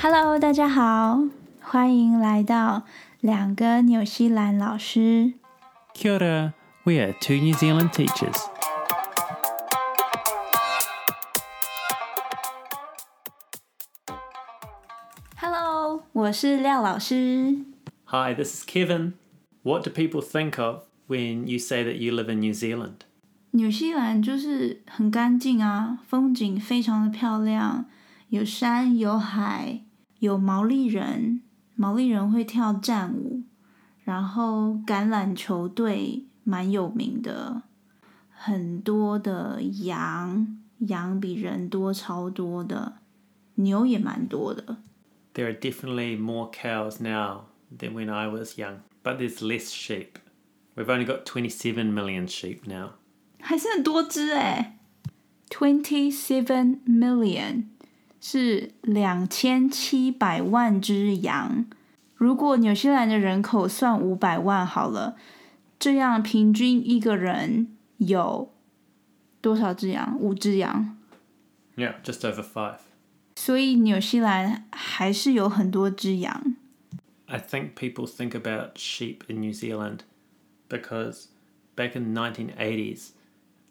Hello，大家好，欢迎来到两个纽西兰老师。 Kia ora, we are two New Zealand teachers. Hello，我是廖老师。 Hi, this is Kevin. What do people think of when you say that you live in New Zealand? 纽西兰就是很干净啊，风景非常的漂亮，有山有海， 有毛利人，毛利人会跳战舞，然后橄榄球队蛮有名的，很多的羊，羊比人多超多的，牛也蛮多的。 There are definitely more cows now than when I was young, but there's less sheep. We've only got 27 million sheep now. 还是很多只哎，twenty seven million 是两千七百万只羊。如果纽西兰的人口算五百万好了，这样平均一个人有多少只羊？五只羊。Yeah, just over five. 所以纽西兰还是有很多只羊。I think people think about sheep in New Zealand because back in the 1980s,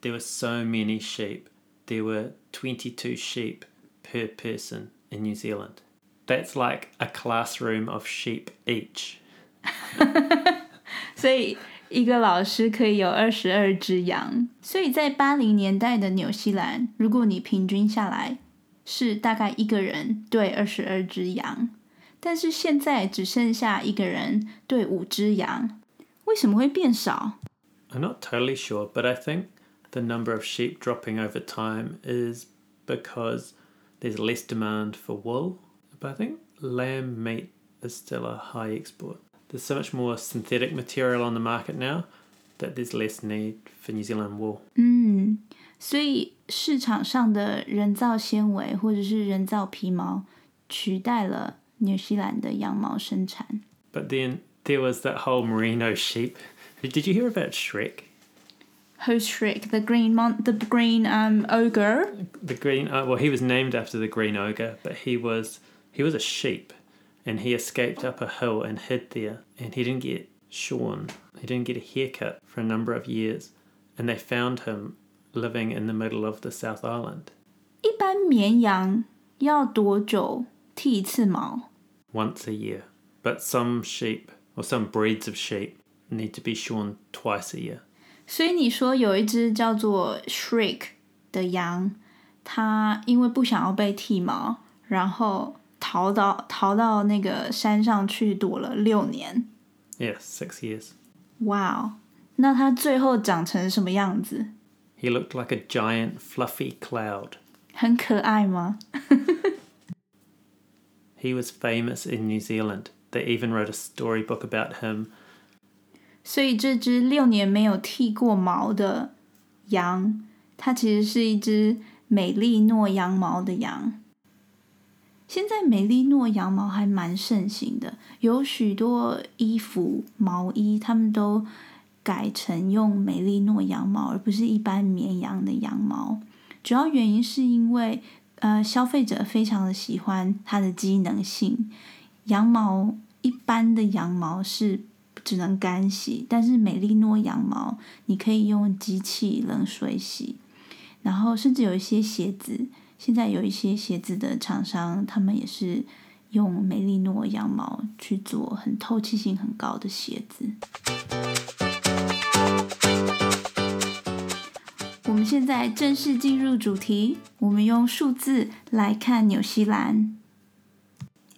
there were so many sheep. There were 22 sheep per person in New Zealand. That's like a classroom of sheep each. 所以一个老师可以有二十二只羊。所以在八零年代的纽西兰，如果你平均下来是大概一个人对二十二只羊，但是现在只剩下一个人对五只羊，为什么会变少？ I'm not totally sure, but I think the number of sheep dropping over time is because there's less demand for wool. But I think lamb meat is still a high export. There's so much more synthetic material on the market now that there's less need for New Zealand wool. 嗯，所以市场上的人造纤维或者是人造皮毛取代了纽西兰的羊毛生产。 But then there was that whole merino sheep. Did you hear about Shrek? Who's Shrek? The green mon- the green um ogre. The green uh, well he was named after the green ogre, but he was he was a sheep and he escaped up a hill and hid there and he didn't get shorn. He didn't get a haircut for a number of years and they found him living in the middle of the South Island 一般绵羊要多久剃一次毛？ once a year. But some sheep or some breeds of sheep need to be shorn twice a year. 所以你说有一只叫做 Shrek 的羊，它因为不想要被剃毛，然后逃到逃到那个山上去躲了六年。Yes, six years. Wow，那它最后长成什么样子？He looked like a giant fluffy cloud. 很可爱吗 was famous in New Zealand. They even wrote a storybook about him 所以这只六年没有剃过毛的羊，它其实是一只美丽诺羊毛的羊。现在美丽诺羊毛还蛮盛行的，有许多衣服、毛衣，他们都改成用美丽诺羊毛，而不是一般绵羊的羊毛。主要原因是因为，呃，消费者非常的喜欢它的机能性。羊毛一般的羊毛是只能干洗，但是美丽诺羊毛你可以用机器冷水洗，然后甚至有一些鞋子，现在有一些鞋子的厂商，他们也是用美丽诺羊毛去做很透气性很高的鞋子。我们现在正式进入主题，我们用数字来看纽西兰。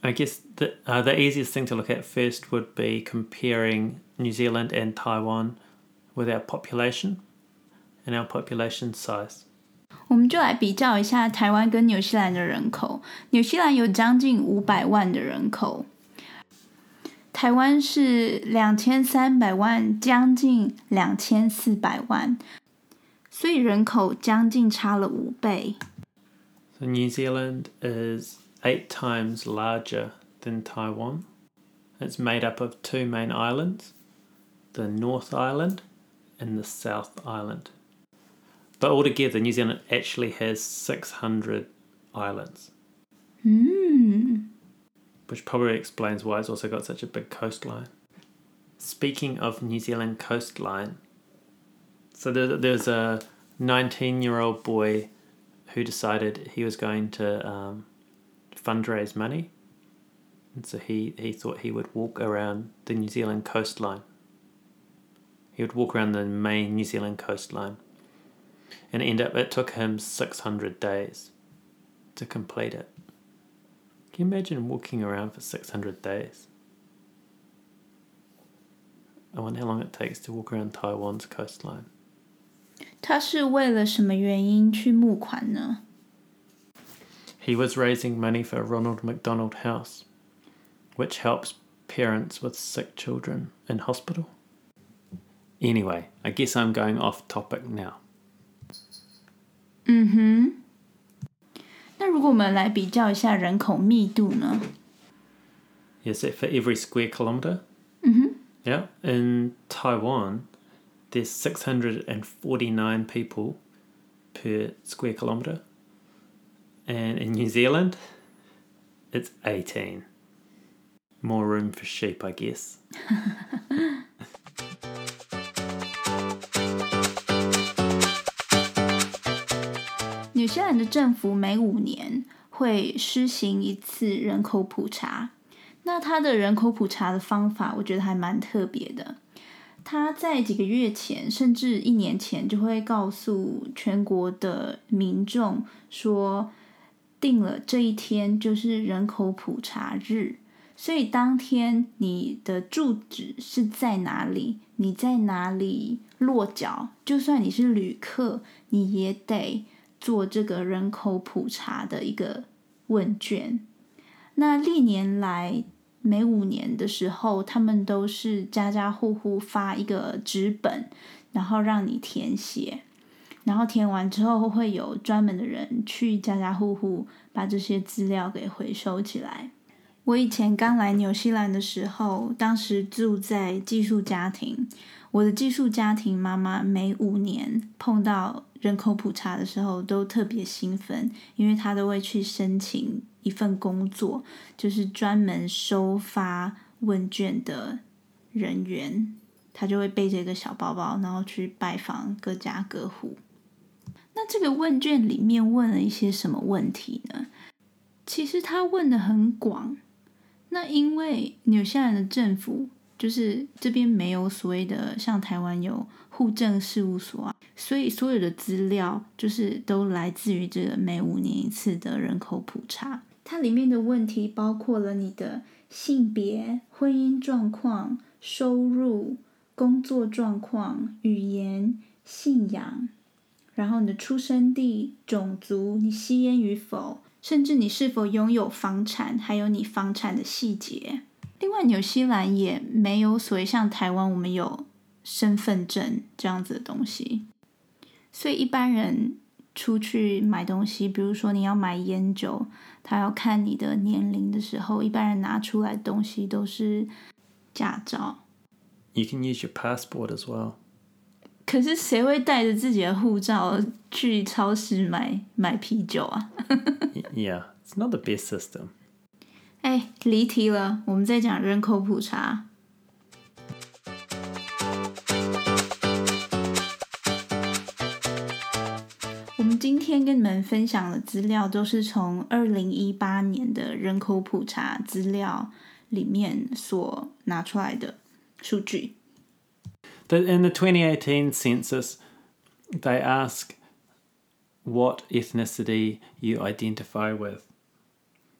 I guess the uh, the easiest thing to look at first would be comparing New Zealand and Taiwan with our population and our population size. 我们就来比较一下台湾跟纽西兰的人口。纽西兰有将近五百万的人口，台湾是两千三百万，将近两千四百万，所以人口将近差了五倍。 So New Zealand is eight times larger than Taiwan. It's made up of two main islands, the North Island and the South Island. But altogether, New Zealand actually has 600 islands. 嗯，which probably explains why it's also got such a big coastline. Speaking of New Zealand coastline, so there, there's a 19 year old boy who decided he was going to um, fundraise money. And so he, he thought he would walk around the New Zealand coastline. He would walk around the main New Zealand coastline. And end up, it took him 600 days to complete it. Can you imagine walking around for 600 days? I wonder how long it takes to walk around Taiwan's coastline. 他是为了什么原因去募款呢？ He was raising money for Ronald McDonald House, which helps parents with sick children in hospital. Anyway, I guess I'm going off topic now. 嗯哼。那如果我们来比较一下人口密度呢？ Is it for every square kilometre? 嗯哼。 Yeah. In Taiwan, there's 649 people per square kilometre. And in New Zealand, it's 18. More room for sheep, I guess. 纽西兰的政府每五年会施行一次人口普查。那它的人口普查的方法，我觉得还蛮特别的。他在几个月前，甚至一年前，就会告诉全国的民众说， 定了这一天就是人口普查日。所以当天你的住址是在哪里，你在哪里落脚，就算你是旅客，你也得做这个人口普查的一个问卷。那历年来每五年的时候，他们都是家家户户发一个纸本，然后让你填写，然后填完之后会有专门的人去家家户户把这些资料给回收起来。我以前刚来纽西兰的时候，当时住在寄宿家庭。我的寄宿家庭妈妈每五年碰到人口普查的时候，都特别兴奋，因为她都会去申请一份工作，就是专门收发问卷的人员。她就会背着一个小包包，然后去拜访各家各户。那这个问卷里面问了一些什么问题呢？其实他问的很广。那因为纽西兰的政府就是这边没有所谓的像台湾有户政事务所啊，所以所有的资料就是都来自于这个每五年一次的人口普查。它里面的问题包括了你的性别、婚姻状况、收入、工作状况、语言、信仰，然后你的出生地、种族、你吸烟与否。甚至你是否拥有房产，还有你房产的细节。另外，纽西兰也没有所谓像台湾我们有身份证这样子的东西，所以一般人出去买东西，比如说你要买烟酒，他要看你的年龄的时候，一般人拿出来东西都是驾照。You can use your passport as well. 可是谁会带着自己的护照去超市买买啤酒啊 yeah, it's not the best system. 哎，离题了，我们在讲人口普查。我们今天跟你们分享的资料都是从二零一八年的人口普查资料里面所拿出来的数据。The, in the 2018 census, they ask what ethnicity you identify with.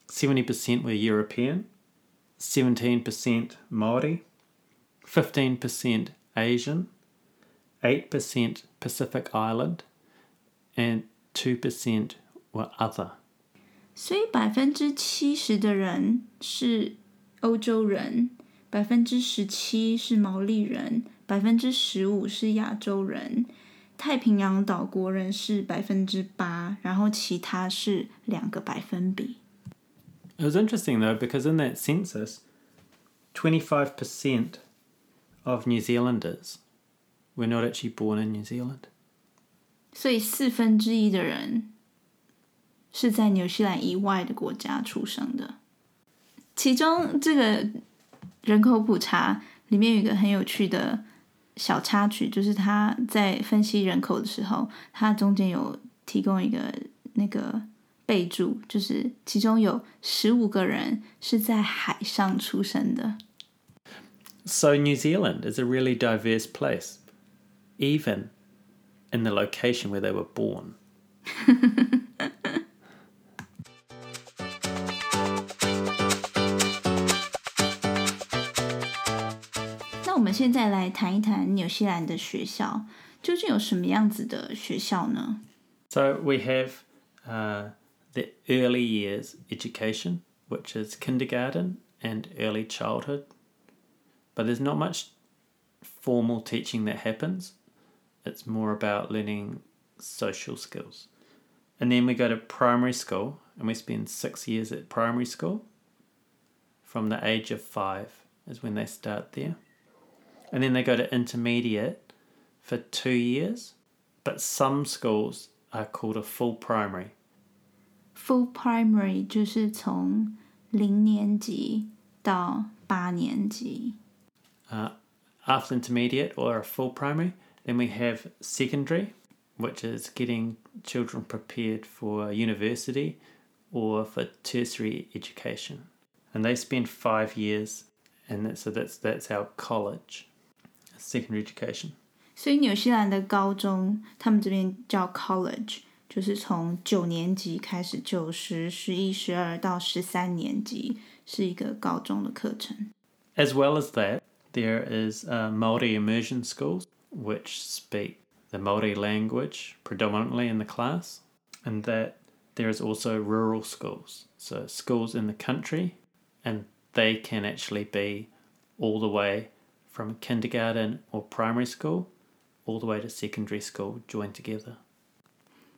70% were European, 17% Maori, 15% Asian, 8% Pacific Island, and 2% were other. 所以百分之七十的人是欧洲人，百分之十七是毛利人， 百分之十五是亚洲人，太平洋岛国人是百分之八，然后其他是两个百分比。It was interesting though because in that census, twenty five percent of New Zealanders were not actually born in New Zealand. 所以四分之一的人是在纽西兰以外的国家出生的。其中这个人口普查里面有一个很有趣的小插曲，就是他在分析人口的时候，他中间有提供一个那个备注，就是其中有十五个人是在海上出生的。So New Zealand is a really diverse place, even in the location where they were born. 那我们现在来谈一谈纽西兰的学校，究竟有什么样子的学校呢？ So we have uh, the early years education, which is kindergarten and early childhood, but there's not much formal teaching that happens. It's more about learning social skills. And then we go to primary school and we spend six years at primary school. From the age of five is when they start there. And then they go to intermediate for two years. But some schools are called a full primary. Full primary 就是从零年级到八年级。 Uh, after intermediate or a full primary, then we have secondary, which is getting children prepared for university or for tertiary education. And they spend five years, and that, so that's that's our college, secondary education. 所以纽西兰的高中，他们这边叫 college，就是从九年级开始，九十、十一、十二到十三年级是一个高中的课程。 As well as that, there is uh, Maori immersion schools, which speak the Maori language predominantly in the class, and that there is also rural schools, so schools in the country, and they can actually be all the way from kindergarten or primary school all the way to secondary school joined together.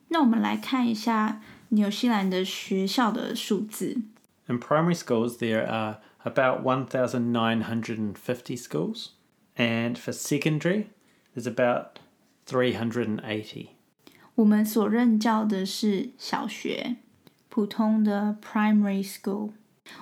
那我们来看一下纽西兰的学校的数字。 In primary schools, there are about 1,950 schools, and for secondary, there's about 380. 我们所任教的是小学，普通的 primary school。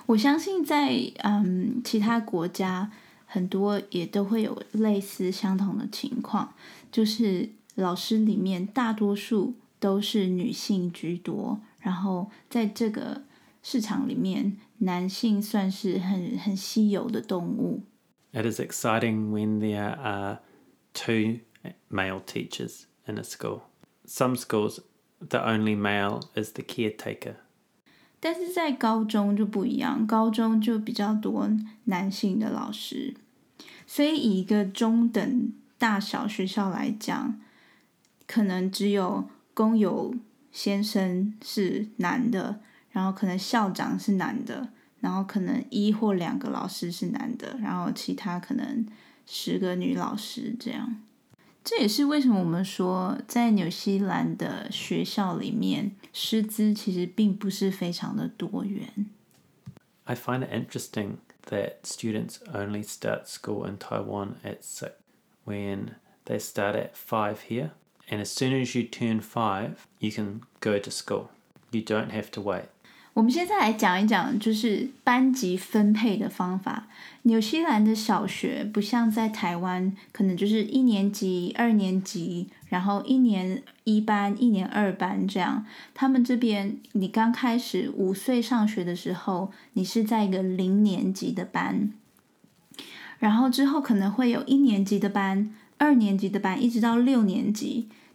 我相信在嗯其他国家， 很多也都会有类似相同的情况，就是老师里面大多数都是女性居多，然后在这个市场里面，男性算是很很稀有的动物。It is exciting when there are two male teachers in a school. Some schools, the only male is the caretaker. 但是在高中就不一样，高中就比较多男性的老师，所以以一个中等大小学校来讲，可能只有工友先生是男的，然后可能校长是男的，然后可能一或两个老师是男的，然后其他可能十个女老师这样。这也是为什么我们说，在纽西兰的学校里面，师资其实并不是非常的多元。 I find it interesting that students only start school in Taiwan at six when they start at five here. And as soon as you turn five, you can go to school. You don't have to wait. 我们现在来讲一讲，就是班级分配的方法。纽西兰的小学不像在台湾，可能就是一年级、二年级，然后一年一班、一年二班这样。他们这边，你刚开始五岁上学的时候，你是在一个零年级的班，然后之后可能会有一年级的班、二年级的班，一直到六年级。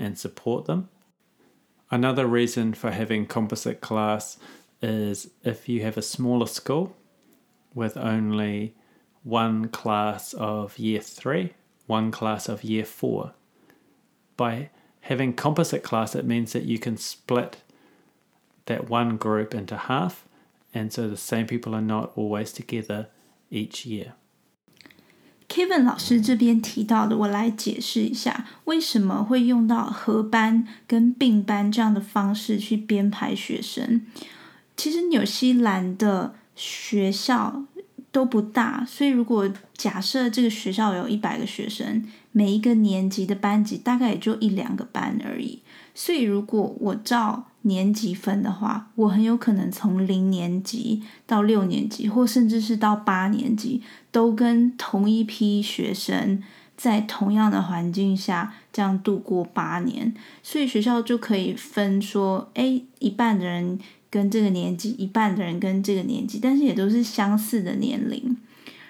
and support them. Another reason for having composite class is if you have a smaller school with only one class of year three, one class of year four. By having composite class, it means that you can split that one group into half and so the same people are not always together each year. Kevin 老师这边提到的，我来解释一下为什么会用到合班跟并班这样的方式去编排学生。其实纽西兰的学校都不大，所以如果假设这个学校有一百个学生，每一个年级的班级大概也就一两个班而已。所以如果我照年级分的话，我很有可能从零年级到六年级，或甚至是到八年级，都跟同一批学生在同样的环境下这样度过八年。所以学校就可以分说，哎，一半的人跟这个年级，一半的人跟这个年级，但是也都是相似的年龄。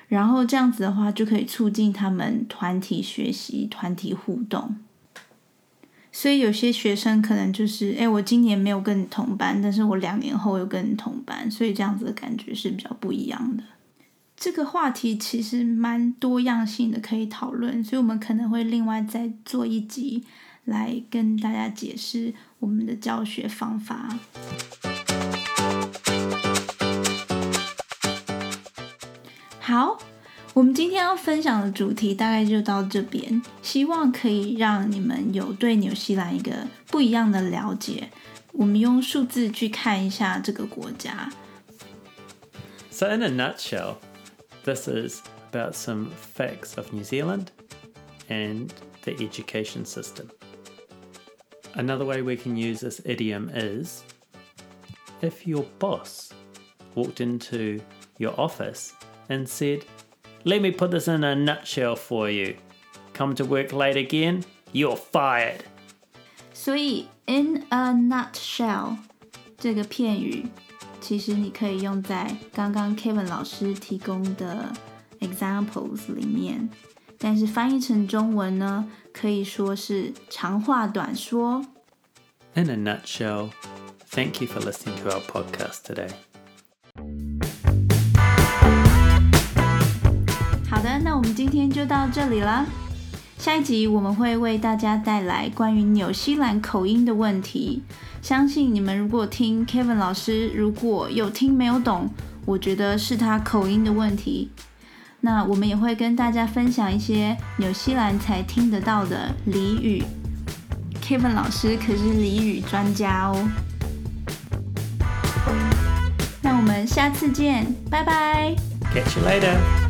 然后这样子的话，就可以促进他们团体学习、团体互动。所以有些学生可能就是，哎，我今年没有跟你同班，但是我两年后又跟你同班，所以这样子的感觉是比较不一样的。这个话题其实蛮多样性的，可以讨论，所以我们可能会另外再做一集来跟大家解释我们的教学方法。好。我们今天要分享的主题大概就到这边，希望可以让你们有对纽西兰一个不一样的了解。我们用数字去看一下这个国家。So in a nutshell, this is about some facts of New Zealand and the education system. Another way we can use this idiom is if your boss walked into your office and said, let me put this in a nutshell for you. Come to work late again, you're fired. 所以，in a nutshell 这个片语，其实你可以用在刚刚 Kevin 老师提供的 examples 里面，但是翻译成中文呢，可以说是长话短说。In a nutshell, thank you for listening to our podcast today. 好的那我们今天就到这里了。下一集我们会为大家带来关于纽西兰口音的问题。相信你们如果听 Kevin 老师，如果有听没有懂，我觉得是他口音的问题。那我们也会跟大家分享一些纽西兰才听得到的俚语。Kevin 老师可是俚语专家哦。那我们下次见，拜拜。Catch you later.